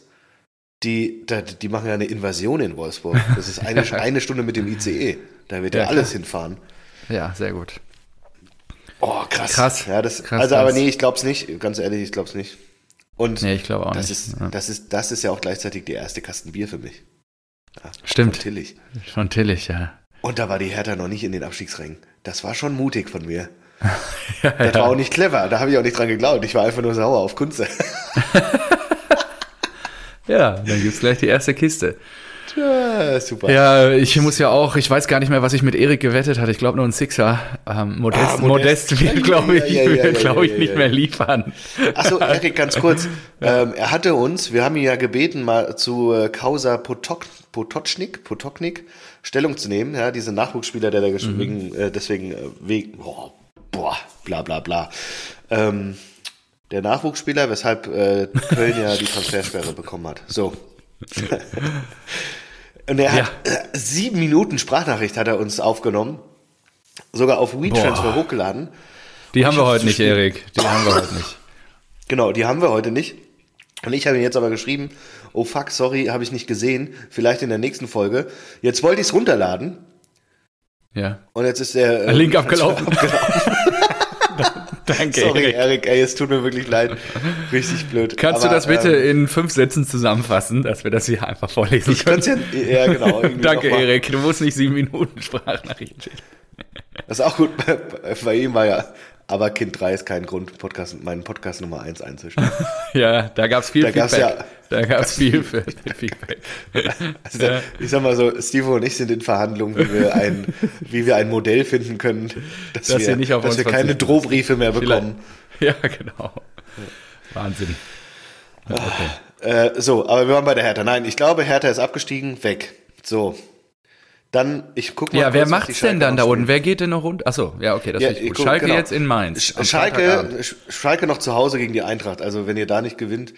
die, die, machen ja eine Invasion in Wolfsburg. Das ist eine, [laughs] eine Stunde mit dem ICE. Da wird ja, ja alles hinfahren. Ja, sehr gut. Oh, krass. Krass. Ja, das, krass also, krass. aber nee, ich glaub's nicht. Ganz ehrlich, ich glaub's nicht. Und nee, ich glaube auch das nicht. Ist, ja. das, ist, das ist ja auch gleichzeitig die erste Kasten Bier für mich. Ja, Stimmt. Von Tillich. Von Tillich, ja. Und da war die Hertha noch nicht in den Abstiegsrängen. Das war schon mutig von mir. [laughs] ja, das ja. war auch nicht clever. Da habe ich auch nicht dran geglaubt. Ich war einfach nur sauer auf Kunze. [laughs] ja, dann gibt es gleich die erste Kiste. Ja, super. Ja, ich muss ja auch, ich weiß gar nicht mehr, was ich mit Erik gewettet hatte. Ich glaube nur ein Sixer. Ähm, Modest, ah, Modest. Modest wird, glaube ich, ja, ja, ja, glaub ich nicht mehr liefern. Achso, [laughs] Erik, ganz kurz. ähm, er hatte uns, wir haben ihn ja gebeten, mal zu äh, Causa Potok, Potocznik, Potoknik Stellung zu nehmen. Ja, diese Nachwuchsspieler, der da mhm. wegen, äh, deswegen äh, wegen, boah, boah, bla bla bla. Ähm, der Nachwuchsspieler, weshalb äh, Köln ja die Transfersperre bekommen hat. So. [laughs] Und er hat ja. äh, sieben Minuten Sprachnachricht hat er uns aufgenommen. sogar auf WeTransfer hochgeladen. Die haben wir heute nicht. Erik. Die haben wir heute nicht. Genau, die haben wir heute nicht. Und ich habe ihm jetzt aber geschrieben, oh fuck, sorry, habe ich nicht gesehen. Vielleicht in der nächsten Folge. Jetzt wollte ich es runterladen Ja. und jetzt ist der äh, Link [laughs] abgelaufen. Danke, Sorry, Erik. Erik, ey, es tut mir wirklich leid. Richtig blöd. Kannst Aber, du das bitte ähm, in fünf Sätzen zusammenfassen, dass wir das hier einfach vorlesen ich können? ja, ja, genau. [laughs] Danke, Erik. Du musst nicht sieben Minuten Sprachnachrichten schicken. Das ist auch gut. Bei, [laughs] bei ihm war ja, aber Kind 3 ist kein Grund, Podcast, meinen Podcast Nummer 1 einzustellen. [laughs] Ja, da gab's viel Da gab's Feedback. ja- da gab's [laughs] viel für Feedback. [laughs] Also da, ich sag mal so, Steve und ich sind in Verhandlungen, wie wir ein, wie wir ein Modell finden können, dass, Dass wir, dass wir keine Drohbriefe mehr bekommen. Ja, genau. Wahnsinn. Okay. Äh, so, aber wir waren bei der Hertha. Nein, ich glaube, Hertha ist abgestiegen, weg. So. Dann, ich guck mal. Ja, wer macht's denn dann da unten? Wer geht denn noch runter? Achso, ja, okay, das Ja, ist gut. guck- Schalke genau. jetzt in Mainz. Schalke, Schalke noch zu Hause gegen die Eintracht. Also wenn ihr da nicht gewinnt.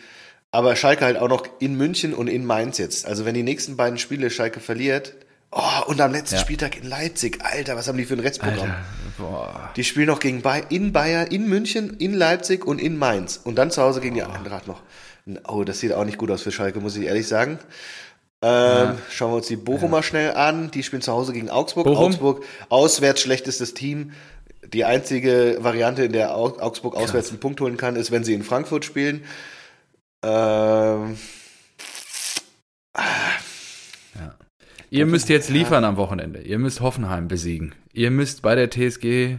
Aber Schalke halt auch noch in München und in Mainz jetzt. Also wenn die nächsten beiden Spiele Schalke verliert. Oh, und am letzten Ja. Spieltag in Leipzig. Alter, was haben die für ein Restprogramm? Alter, boah. Die spielen noch gegen Bay in Bayern, in München, in Leipzig und in Mainz. Und dann zu Hause gegen die Eintracht noch. Oh, das sieht auch nicht gut aus für Schalke, muss ich ehrlich sagen. Ähm, Schauen wir uns die Bochumer schnell an. Die spielen zu Hause gegen Augsburg. Bochum? Augsburg, auswärts schlechtestes Team. Die einzige Variante, in der Au- Augsburg auswärts einen Punkt holen kann, ist, wenn sie in Frankfurt spielen. Ähm, Ihr müsst jetzt liefern am Wochenende. Ihr müsst Hoffenheim besiegen. Ihr müsst bei der TSG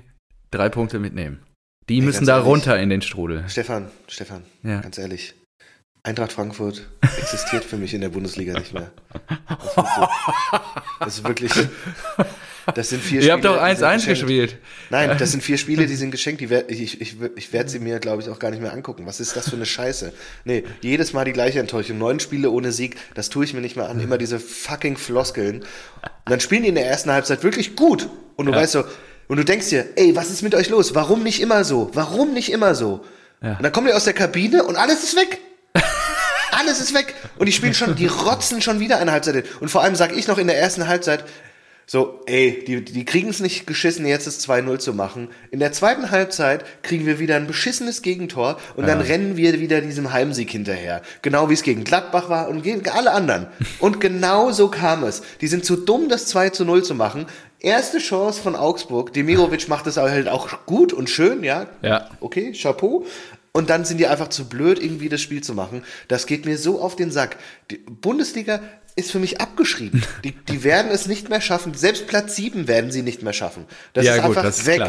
drei Punkte mitnehmen. Die müssen da ehrlich. runter in den Strudel. Stefan, Stefan, Ja. ganz ehrlich. Eintracht Frankfurt existiert für mich in der Bundesliga nicht mehr. Das, ist so, das ist wirklich. Das sind vier Ihr habt doch die sind 1-1 geschenkt. gespielt. Nein, das sind vier [laughs] Spiele, die sind geschenkt. Die werd, ich ich, ich werde sie mir, glaube ich, auch gar nicht mehr angucken. Was ist das für eine Scheiße? Nee, jedes Mal die gleiche Enttäuschung. Neun Spiele ohne Sieg, das tue ich mir nicht mehr an. Immer diese fucking Floskeln. Und dann spielen die in der ersten Halbzeit wirklich gut. Und du Ja. weißt so, und du denkst dir, ey, was ist mit euch los? Warum nicht immer so? Warum nicht immer so? Ja. Und dann kommen die aus der Kabine und alles ist weg. Alles ist weg. Und die spielen schon, die rotzen schon wieder eine Halbzeit. hin. Und vor allem sage ich noch in der ersten Halbzeit, so, ey, die, die kriegen es nicht geschissen, jetzt das 2-0 zu machen. In der zweiten Halbzeit kriegen wir wieder ein beschissenes Gegentor und dann rennen wir wieder diesem Heimsieg hinterher. Genau wie es gegen Gladbach war und gegen alle anderen. Und genau so kam es. Die sind zu dumm, das 2 zu 0 zu machen. Erste Chance von Augsburg. Demirovic macht es halt auch gut und schön, ja. Ja. Okay, Chapeau. Und dann sind die einfach zu blöd, irgendwie das Spiel zu machen. Das geht mir so auf den Sack. Die Bundesliga ist für mich abgeschrieben. [laughs] Die, die werden es nicht mehr schaffen. Selbst Platz 7 werden sie nicht mehr schaffen. Das ja, ist gut, einfach das ist weg.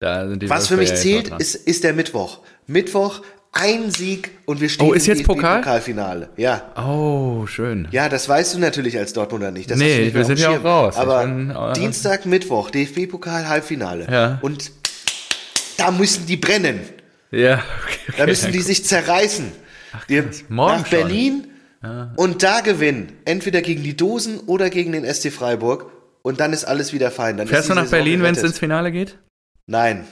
Was für mich zählt, ist, ist der Mittwoch. Mittwoch, ein Sieg und wir stehen Oh, ist jetzt Pokal? Pokalfinale. Ja. Oh, schön. Ja, das weißt du natürlich als Dortmunder nicht. Das Nee, nicht wir sind ja auch raus. Aber bin, äh, Dienstag, Mittwoch, DFB-Pokal, Halbfinale. Ja. Und da müssen die brennen. Ja, okay. Da müssen die sich zerreißen. Krass. Morgen nach schon. Berlin und da gewinnen. Entweder gegen die Dosen oder gegen den SC Freiburg. Und dann ist alles wieder fein. Dann Fährst du die nach Saison Berlin, wenn es ins Finale geht? Nein.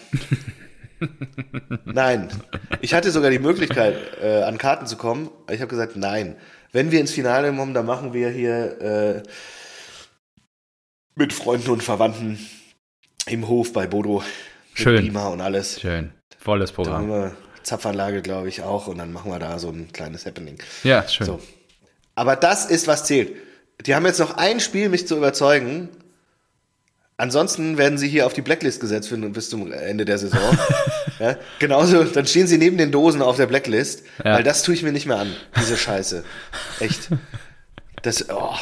[laughs] nein. Ich hatte sogar die Möglichkeit, äh, an Karten zu kommen. Ich habe gesagt, nein. Wenn wir ins Finale kommen, dann machen wir hier äh, mit Freunden und Verwandten im Hof bei Bodo. Mit Schön. Beamer und alles. Schön. Volles Da Programm. haben wir Zapfanlage, glaube ich, auch. Und dann machen wir da so ein kleines Happening. Ja, schön. So. Aber das ist, was zählt. Die haben jetzt noch ein Spiel, mich zu überzeugen. Ansonsten werden sie hier auf die Blacklist gesetzt bis zum Ende der Saison. [laughs] ja, genauso, dann stehen sie neben den Dosen auf der Blacklist, Ja. weil das tue ich mir nicht mehr an, diese Scheiße. [laughs] Echt. Das, oh.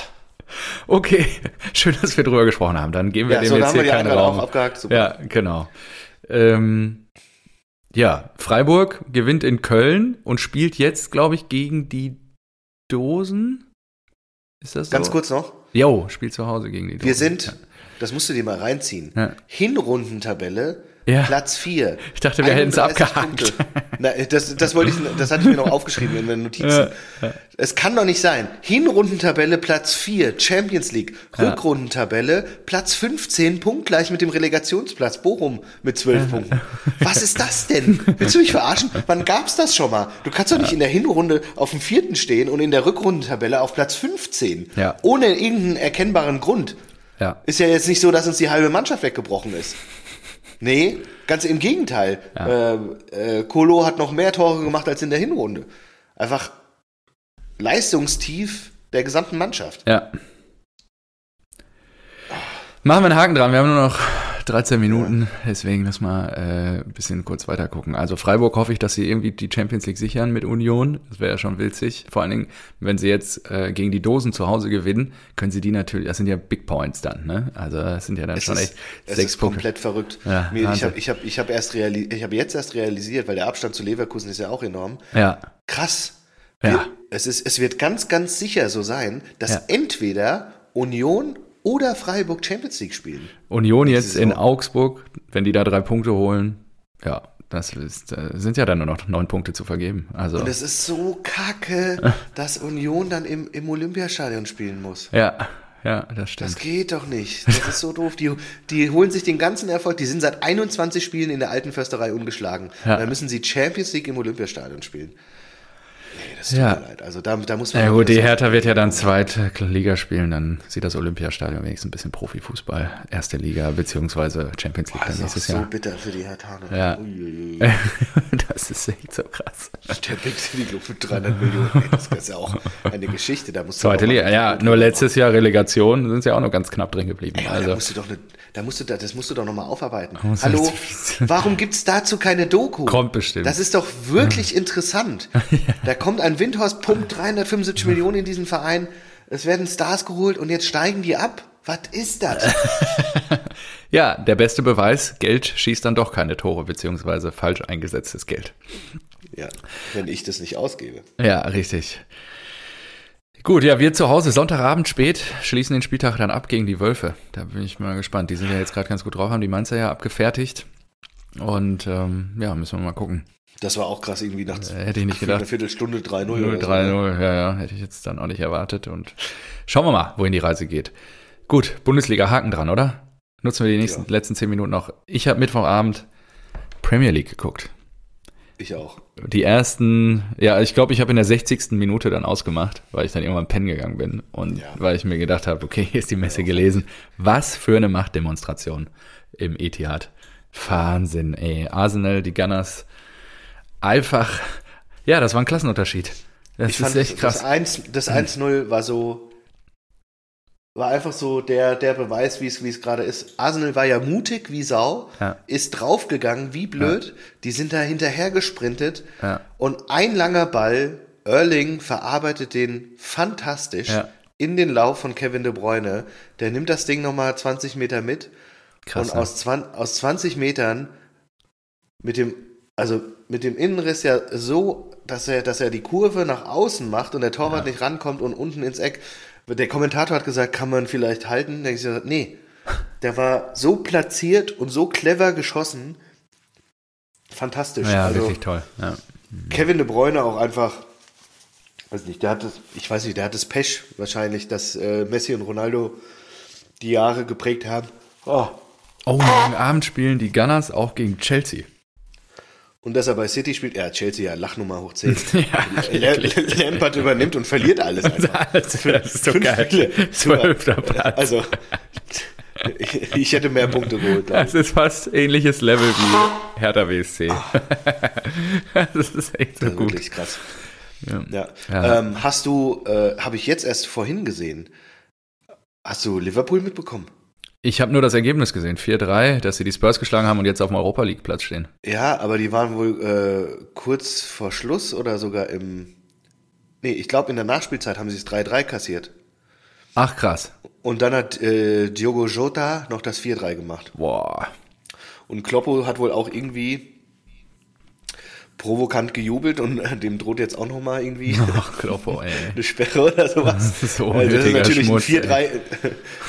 Okay, schön, dass wir drüber gesprochen haben. Dann geben wir Ja, dem so, jetzt haben wir hier keinen Raum. auch abgehakt. Super. Ja, genau. Ähm, ja, Freiburg gewinnt in Köln und spielt jetzt, glaube ich, gegen die Dosen. Ist das so? Ganz kurz noch. Jo, spielt zu Hause gegen die Dosen. Wir sind, das musst du dir mal reinziehen, Ja. Hinrundentabelle, Ja. Platz 4. Ich dachte, wir hätten es abgehakt. Na, das, das wollte ich, das hatte ich mir noch aufgeschrieben in den Notizen. Es kann doch nicht sein. Hinrundentabelle Platz 4, Champions League. Ja. Rückrundentabelle Platz 15, punktgleich mit dem Relegationsplatz Bochum mit 12 Punkten. Was ist das denn? Willst du mich verarschen? Wann gab's das schon mal? Du kannst doch nicht in der Hinrunde auf dem vierten stehen und in der Rückrundentabelle auf Platz 15. Ja. Ohne irgendeinen erkennbaren Grund. Ja. Ist ja jetzt nicht so, dass uns die halbe Mannschaft weggebrochen ist. Nee, ganz im Gegenteil. Ja. Äh, äh, Kolo hat noch mehr Tore gemacht als in der Hinrunde. Einfach leistungstief der gesamten Mannschaft. Ja. Machen wir einen Haken dran. Wir haben nur noch 13 Minuten, deswegen lass mal äh, ein bisschen kurz weiter gucken. Also Freiburg hoffe ich, dass sie irgendwie die Champions League sichern mit Union. Das wäre ja schon witzig. Vor allen Dingen, wenn sie jetzt äh, gegen die Dosen zu Hause gewinnen, können sie die natürlich, das sind ja Big Points dann, ne? Also das sind ja dann Es schon ist, echt es sechs ist Punkte. komplett verrückt. Ja, Mir, ich habe ich hab, ich hab erst reali ich hab jetzt erst realisiert, weil der Abstand zu Leverkusen ist ja auch enorm. Ja, Krass. Ja. Wir, es, ist, es wird ganz, ganz sicher so sein, dass Ja. entweder Union oder Freiburg Champions League spielen. Union jetzt in Augsburg, wenn die da drei Punkte holen, ja, das ist, äh, sind ja dann nur noch neun Punkte zu vergeben. Also Und es ist so kacke, [laughs] dass Union dann im, im Olympiastadion spielen muss. ja, ja, das stimmt. Das geht doch nicht. Das ist so doof. Die, die holen sich den ganzen Erfolg. Die sind seit 21 Spielen in der alten Försterei ungeschlagen. Ja. Dann müssen sie Champions League im Olympiastadion spielen. Das tut Ja. mir leid. Also da, da muss man. Ja gut, die Hertha wird ja dann zweite Liga spielen, dann sieht das Olympiastadion wenigstens ein bisschen Profifußball, erste Liga beziehungsweise Champions League Boah, das ist nächstes so Jahr. bitter für die Herthaner. Ja. Uiuiui. [laughs] das ist echt so krass. Champions League Club für 300 Millionen. Ey, Das ist ja auch eine Geschichte. Da musst du Zweite Liga, ja, nur letztes Jahr Relegation sind sie ja auch noch ganz knapp drin geblieben. Ey, aber da Also musst du doch ne, da musst du da, das musst du doch nochmal aufarbeiten. muss Hallo, warum gibt's dazu keine Doku? Kommt bestimmt. Das ist doch wirklich interessant. [laughs] Da kommt ein Windhorst, pumpt 375 Millionen in diesen Verein. Es werden Stars geholt und jetzt steigen die ab. Was ist das? [laughs] ja, der beste Beweis, Geld schießt dann doch keine Tore, beziehungsweise falsch eingesetztes Geld. ja, wenn ich das nicht ausgebe. Ja, richtig. Gut, ja, wir zu Hause, Sonntagabend spät, schließen den Spieltag dann ab gegen die Wölfe. Da bin ich mal gespannt. Die sind ja jetzt gerade ganz gut drauf, haben die Mainzer ja abgefertigt. Und ähm, ja, müssen wir mal gucken. Das war auch krass, irgendwie nach Äh, hätte ich nicht gedacht. Viertelstunde 3-0 0 oder so. 3-0, ja, ja, hätte ich jetzt dann auch nicht erwartet. Und schauen wir mal, wohin die Reise geht. Gut, Bundesliga, Haken dran, oder? Nutzen wir die nächsten Ja. letzten zehn Minuten noch. Ich habe Mittwochabend Premier League geguckt. Ich auch. Die ersten, ja, ich glaube, ich habe in der 60. Minute dann ausgemacht, weil ich dann irgendwann pennen gegangen bin und Ja. weil ich mir gedacht habe, okay, hier ist die Messe gelesen. Was für eine Machtdemonstration im Etihad. Wahnsinn, ey. Arsenal, die Gunners, einfach, ja, das war ein Klassenunterschied. Das ich ist fand echt krass. das 1 das 1-0 war so war einfach so der, der Beweis, wie es gerade ist. Arsenal war ja mutig wie Sau, Ja. ist draufgegangen wie blöd. Die sind da hinterher gesprintet Ja. und ein langer Ball, Erling verarbeitet den fantastisch Ja. in den Lauf von Kevin De Bruyne. Der nimmt das Ding nochmal 20 Meter mit Krass. und ne? aus, 20, aus 20 Metern mit dem, also mit dem Innenriss ja so, dass er, dass er die Kurve nach außen macht und der Torwart nicht rankommt und unten ins Eck. Der Kommentator hat gesagt, kann man vielleicht halten? Ich gesagt, nee. Der war so platziert und so clever geschossen. Fantastisch. ja, also wirklich toll. Ja. Kevin De Bruyne auch einfach, weiß nicht, der hat das, ich weiß nicht, der hat das Pech wahrscheinlich, dass äh, Messi und Ronaldo die Jahre geprägt haben. Oh, Oh, morgen Abend spielen die Gunners auch gegen Chelsea. Und dass er bei City spielt, ja, Chelsea, ja, Lachnummer hoch 10. [laughs] Ja, [laughs] Lampard übernimmt und verliert alles einfach. das ist so Fünf geil. Spiele. Zwölfter Platz. Also, [laughs] ich hätte mehr Punkte geholt. ich. Das ist fast ähnliches Level wie Hertha WSC. das ist echt so Das ist gut. wirklich krass. Ja. Ja. Ja. Ähm, hast du, äh, habe ich jetzt erst vorhin gesehen, hast du Liverpool mitbekommen? Ich habe nur das Ergebnis gesehen, 4-3, dass sie die Spurs geschlagen haben und jetzt auf dem Europa League Platz stehen. Ja, aber die waren wohl äh, kurz vor Schluss oder sogar im. Nee, ich glaube, in der Nachspielzeit haben sie es 3-3 kassiert. Ach krass. Und dann hat äh, Diogo Jota noch das 4-3 gemacht. Boah. Und Kloppo hat wohl auch irgendwie provokant gejubelt und äh, dem droht jetzt auch nochmal irgendwie [laughs] Ach, Kloppo, ey. [laughs] eine Sperre oder sowas. Das [laughs] ist so also das ist natürlich Schmutz, ein 4-3,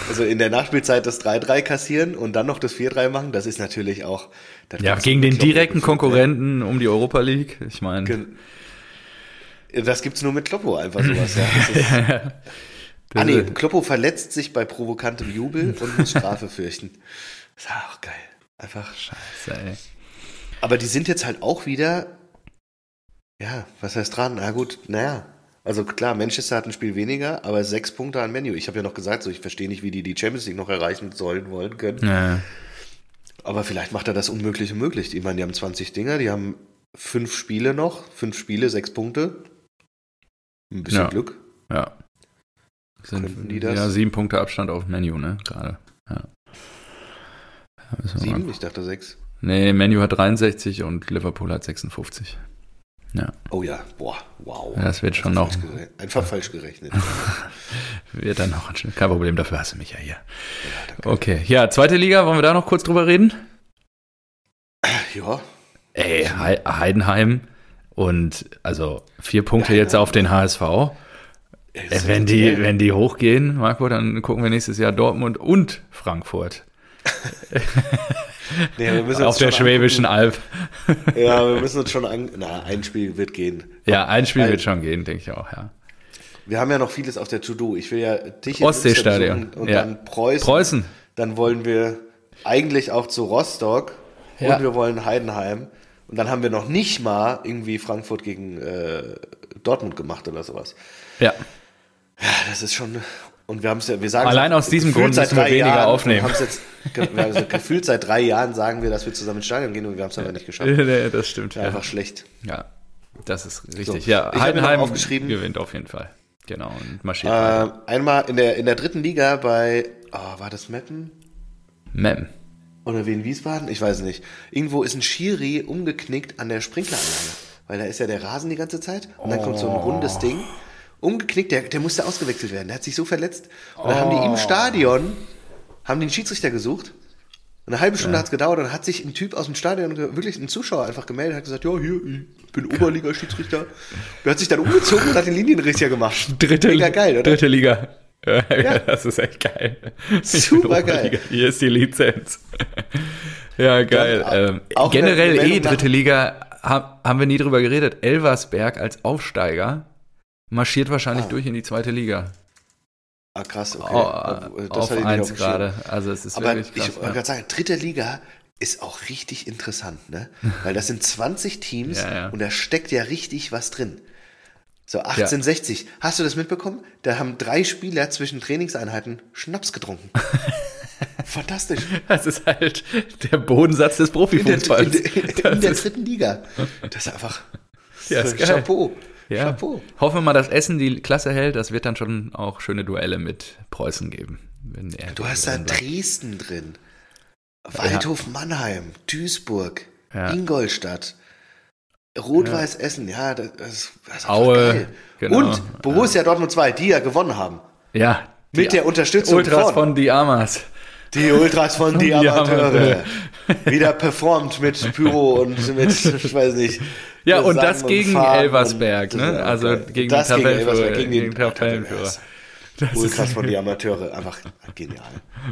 also in der Nachspielzeit das 3-3 kassieren und dann noch das 4-3 machen, das ist natürlich auch. Ja, gegen den Kloppo direkten gefühlt, ne? Konkurrenten um die Europa League. Ich meine, Das gibt's nur mit Kloppo einfach sowas, ja. Ah nee, Kloppo verletzt sich bei provokantem Jubel und muss Strafe fürchten. Das ist auch geil. Einfach. Scheiße, ey. Aber die sind jetzt halt auch wieder, ja, was heißt dran? Na gut, naja, Also klar, Manchester hat ein Spiel weniger, aber sechs Punkte an Menu. Ich habe ja noch gesagt, so ich verstehe nicht, wie die die Champions League noch erreichen sollen, wollen können. Ja. Aber vielleicht macht er das Unmögliche möglich. Ich meine, die haben 20 Dinger, die haben fünf Spiele noch, fünf Spiele, sechs Punkte. Ein bisschen Ja. Glück. Ja. Sind, Könnten die das? Ja, sieben Punkte Abstand auf Menu, ne? Gerade. Ja. Sieben? Ich dachte sechs. Nee, Menu hat 63 und Liverpool hat 56. Ja, Oh ja, boah, wow. Ja, das wird schon Einfach noch- falsch Einfach falsch gerechnet. [laughs] wird dann noch. Kein Problem, dafür hast du mich ja hier. Ja. Okay, ja, zweite Liga, wollen wir da noch kurz drüber reden? ja, Ey, Hei- Heidenheim und also vier Punkte jetzt auf den HSV. Wenn die, wenn die hochgehen, Marco, dann gucken wir nächstes Jahr Dortmund und Frankfurt [laughs] nee, wir müssen auf der Schwäbischen Alb. angucken. Ja, wir müssen uns schon an. Na, ein Spiel wird gehen. Ja, ein Spiel Weil- wird schon gehen, denke ich auch, ja. Wir haben ja noch vieles auf der To-Do. Ich will ja dich in Ostseestadion, und ja. dann Preußen. Preußen. Dann wollen wir eigentlich auch zu Rostock Ja. und wir wollen Heidenheim. Und dann haben wir noch nicht mal irgendwie Frankfurt gegen äh, Dortmund gemacht oder sowas. Ja, Ja, das ist schon. Und wir haben es ja, wir sagen Allein aus diesem Grund seit müssen wir drei weniger Jahren aufnehmen. Jetzt, also gefühlt seit drei Jahren sagen wir, dass wir zusammen ins Stadion gehen und wir haben es aber nicht geschafft. [laughs] Nee, das stimmt. Ja, Ja, Einfach schlecht. ja das ist richtig. So, Ja, ich Heidenheim aufgeschrieben- gewinnt auf jeden Fall. Genau, und marschiert. Äh, einmal in der, in der dritten Liga bei, oh, war das Meppen? Mem. Oder Wien Wiesbaden? Ich weiß nicht. Irgendwo ist ein Schiri umgeknickt an der Sprinkleranlage. Weil da ist ja der Rasen die ganze Zeit und dann kommt so ein rundes Ding. Umgeknickt, der, der musste ausgewechselt werden. Der hat sich so verletzt. Und dann haben die im Stadion, haben einen Schiedsrichter gesucht. Eine halbe Stunde hat's gedauert und dann hat sich ein Typ aus dem Stadion, wirklich ein Zuschauer einfach gemeldet, hat gesagt, ja, hier, ich bin Oberliga-Schiedsrichter. Der hat sich dann umgezogen und hat den Linienrichter gemacht. Dritte, Mega geil, oder? Dritte Liga. Ja, das ist echt geil. Super geil. Hier ist die Lizenz. Ja, geil. Dann, ähm, generell eh, dritte Liga, ha, haben wir nie drüber geredet. Elversberg als Aufsteiger marschiert wahrscheinlich Ah. durch in die zweite Liga. Ah, krass, okay. Oh, Das auf hatte ich eins gerade. Also es ist Aber wirklich ich krass. wollte gerade sagen, dritte Liga ist auch richtig interessant, ne? [laughs] Weil das sind 20 Teams Ja, ja. und da steckt ja richtig was drin. So 1860. Hast du das mitbekommen? Da haben drei Spieler zwischen Trainingseinheiten Schnaps getrunken. [laughs] Fantastisch. Das ist halt der Bodensatz des In der, Profifußballs. in, der- in der dritten Liga. Das ist einfach Ja, ist geil. Ja. Chapeau. Hoffen wir mal, dass Essen die Klasse hält. Das wird dann schon auch schöne Duelle mit Preußen geben. Wenn er Du hast da. Dresden drin. Waldhof Mannheim, Duisburg, Ja. Ingolstadt, Rot-Weiß Essen, ja, das, das ist Aue, geil. genau. Und Borussia Dortmund 2, die ja gewonnen haben. Ja. Mit der Unterstützung Ultras von, von Diamas. die Ultras von die Die. Amateure. Wieder performt mit Pyro und mit, [laughs] ich weiß nicht. Ja, und das gegen Farben Elversberg, und- ne? Also okay. gegen das den Tabellenführer, Elversberg, gegen den Tabellenführer. Ultras von die [laughs] Amateure, einfach genial.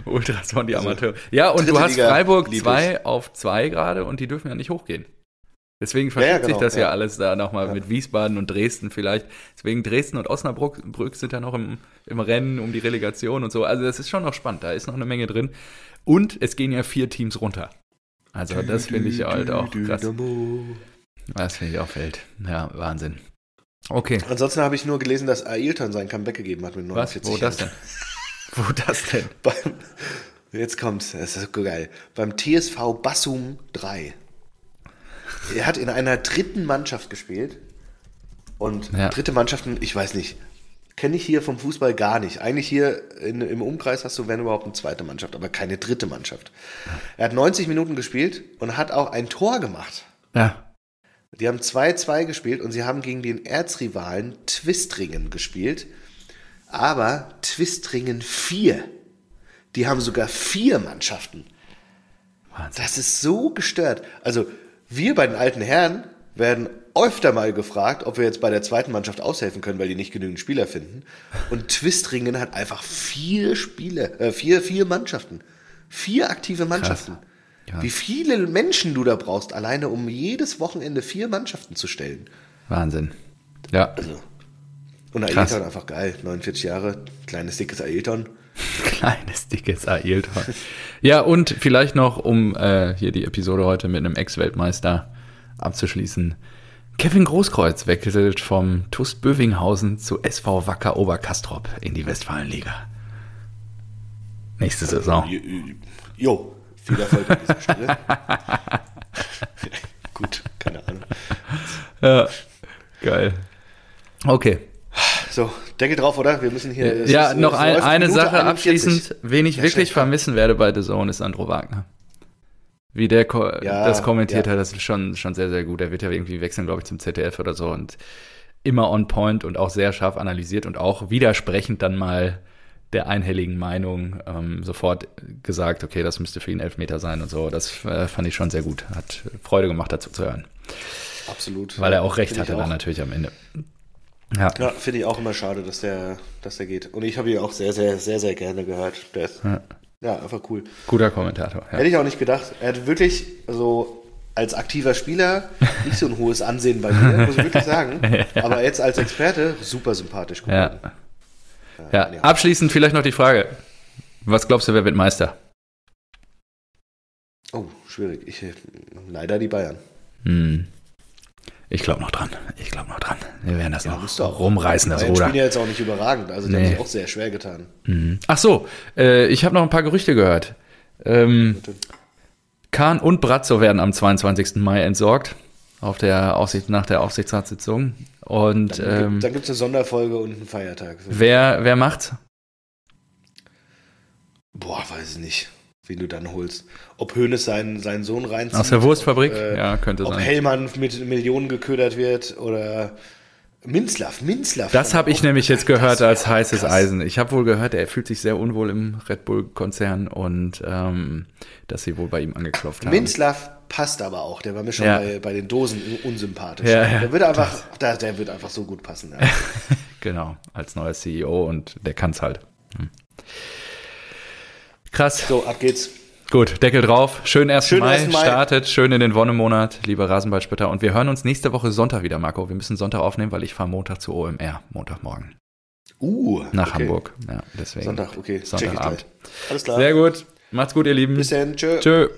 Ultras von die Amateure. Ja, und du dritte hast Liga Freiburg lieb ich. 2 auf 2 gerade und die dürfen ja nicht hochgehen. Deswegen ja, verschiebt sich genau, das ja, ja. alles da nochmal mit Wiesbaden und Dresden vielleicht. Deswegen Dresden und Osnabrück Brück sind ja noch im, im Rennen um die Relegation und so. Also das ist schon noch spannend, da ist noch eine Menge drin. Und es gehen ja vier Teams runter. Also das finde ich halt auch krass. Das finde ich auch Welt. Ja, Wahnsinn. Okay, Ansonsten habe ich nur gelesen, dass Ailton sein Comeback gegeben hat mit was? 49 Wo das denn? Wo das denn? [laughs] Beim, jetzt kommt's, das ist so geil. Beim TSV Bassum 3. Er hat in einer dritten Mannschaft gespielt. Und Ja. dritte Mannschaften, ich weiß nicht, kenne ich hier vom Fußball gar nicht. Eigentlich hier in, im Umkreis hast du, wenn überhaupt, eine zweite Mannschaft, aber keine dritte Mannschaft. Er hat 90 Minuten gespielt und hat auch ein Tor gemacht. Ja, Die haben 2-2 gespielt und sie haben gegen den Erzrivalen Twistringen gespielt. Aber Twistringen 4. Die haben sogar vier Mannschaften. Wahnsinn. Das ist so gestört. Also, wir bei den alten Herren werden öfter mal gefragt, ob wir jetzt bei der zweiten Mannschaft aushelfen können, weil die nicht genügend Spieler finden. Und Twistringen hat einfach vier Spiele, äh, vier, vier Mannschaften. Vier aktive Mannschaften. Ja. Wie viele Menschen du da brauchst, alleine um jedes Wochenende vier Mannschaften zu stellen. Wahnsinn. Ja, Also. Und Krass. Ailton einfach geil. 49 Jahre, kleines, dickes Ailton. [laughs] kleines, dickes Ailton. ja, und vielleicht noch, um äh, hier die Episode heute mit einem Ex-Weltmeister abzuschließen. Kevin Großkreuz wechselt vom TuS Bövinghausen zu SV Wacker Oberkastrop in die Westfalenliga. Nächste Saison. Jo, viel Erfolg an dieser Stelle. [laughs] Gut, keine Ahnung. Ja, geil. Okay. So, Deckel drauf, oder? Wir müssen hier. Ja, ist- noch ein, eine Minute Sache 41. abschließend. Wen ich Ja, wirklich schön. vermissen werde bei The Zone ist Andro Wagner. Wie der ko Ja, das kommentiert ja. hat, das ist schon, schon sehr, sehr gut. Er wird ja irgendwie wechseln, glaube ich, zum ZDF oder so und immer on point und auch sehr scharf analysiert und auch widersprechend dann mal der einhelligen Meinung ähm, sofort gesagt, okay, das müsste für ihn Elfmeter sein und so. Das äh, fand ich schon sehr gut. Hat Freude gemacht, dazu zu hören. Absolut. Weil er auch recht hatte dann auch. natürlich am Ende. Ja. Ja, finde ich auch immer schade, dass der, dass der geht. Und ich habe ihn auch sehr, sehr, sehr, sehr gerne gehört. Der ist, Ja. ja. einfach cool. Guter Kommentator. Ja. Hätte ich auch nicht gedacht. Er hat wirklich so als aktiver Spieler [laughs] nicht so ein hohes Ansehen bei mir, muss ich wirklich sagen. [laughs] Aber jetzt als Experte super sympathisch geworden. Ja. Ja, ja. abschließend vielleicht noch die Frage. Was glaubst du, wer wird Meister? Oh, schwierig. Ich, leider die Bayern. Hm. Ich glaube noch dran. Ich glaube noch dran. Wir werden das Ja, noch auch. rumreißen, das Ruder. spielen ja jetzt auch nicht überragend. Also die Nee. haben sich auch sehr schwer getan. Mhm. Ach so, äh, ich habe noch ein paar Gerüchte gehört. Ähm, Bitte. Kahn und Brazzo werden am 22. Mai entsorgt. Auf der Aufsicht, nach der Aufsichtsratssitzung. Und Dann, ähm, gibt, dann gibt es eine Sonderfolge und einen Feiertag. So. wer, wer macht's? Boah, weiß ich nicht, wen du dann holst. Ob Hoeneß seinen, seinen Sohn reinzieht. Aus der Wurstfabrik? Ob, äh, ja, könnte ob sein. Hellmann mit Millionen geködert wird oder Minzlaff. Minzlaff. Das habe ich auch- nämlich jetzt gehört als heißes krass. Eisen. Ich habe wohl gehört, er fühlt sich sehr unwohl im Red Bull-Konzern und ähm, dass sie wohl bei ihm angeklopft haben. Minzlaff passt aber auch. Der war mir schon Ja. bei, bei den Dosen unsympathisch. Ja, ja, der, wird einfach, der, der wird einfach so gut passen. [laughs] Genau, als neuer CEO und der kann's halt. Hm. Krass. So, ab geht's. Gut, Deckel drauf. Schönen 1. Schönen Mai, 1. Mai. startet schön in den Wonnemonat, lieber Rasenballspötter. Und wir hören uns nächste Woche Sonntag wieder, Marco. Wir müssen Sonntag aufnehmen, weil ich fahre Montag zu OMR, Montagmorgen, Uh, nach okay. Hamburg. Ja, deswegen. Sonntag, okay. Sonntagabend. Alles klar. Sehr gut. Macht's gut, ihr Lieben. Bis dann. Tschö. Tschö.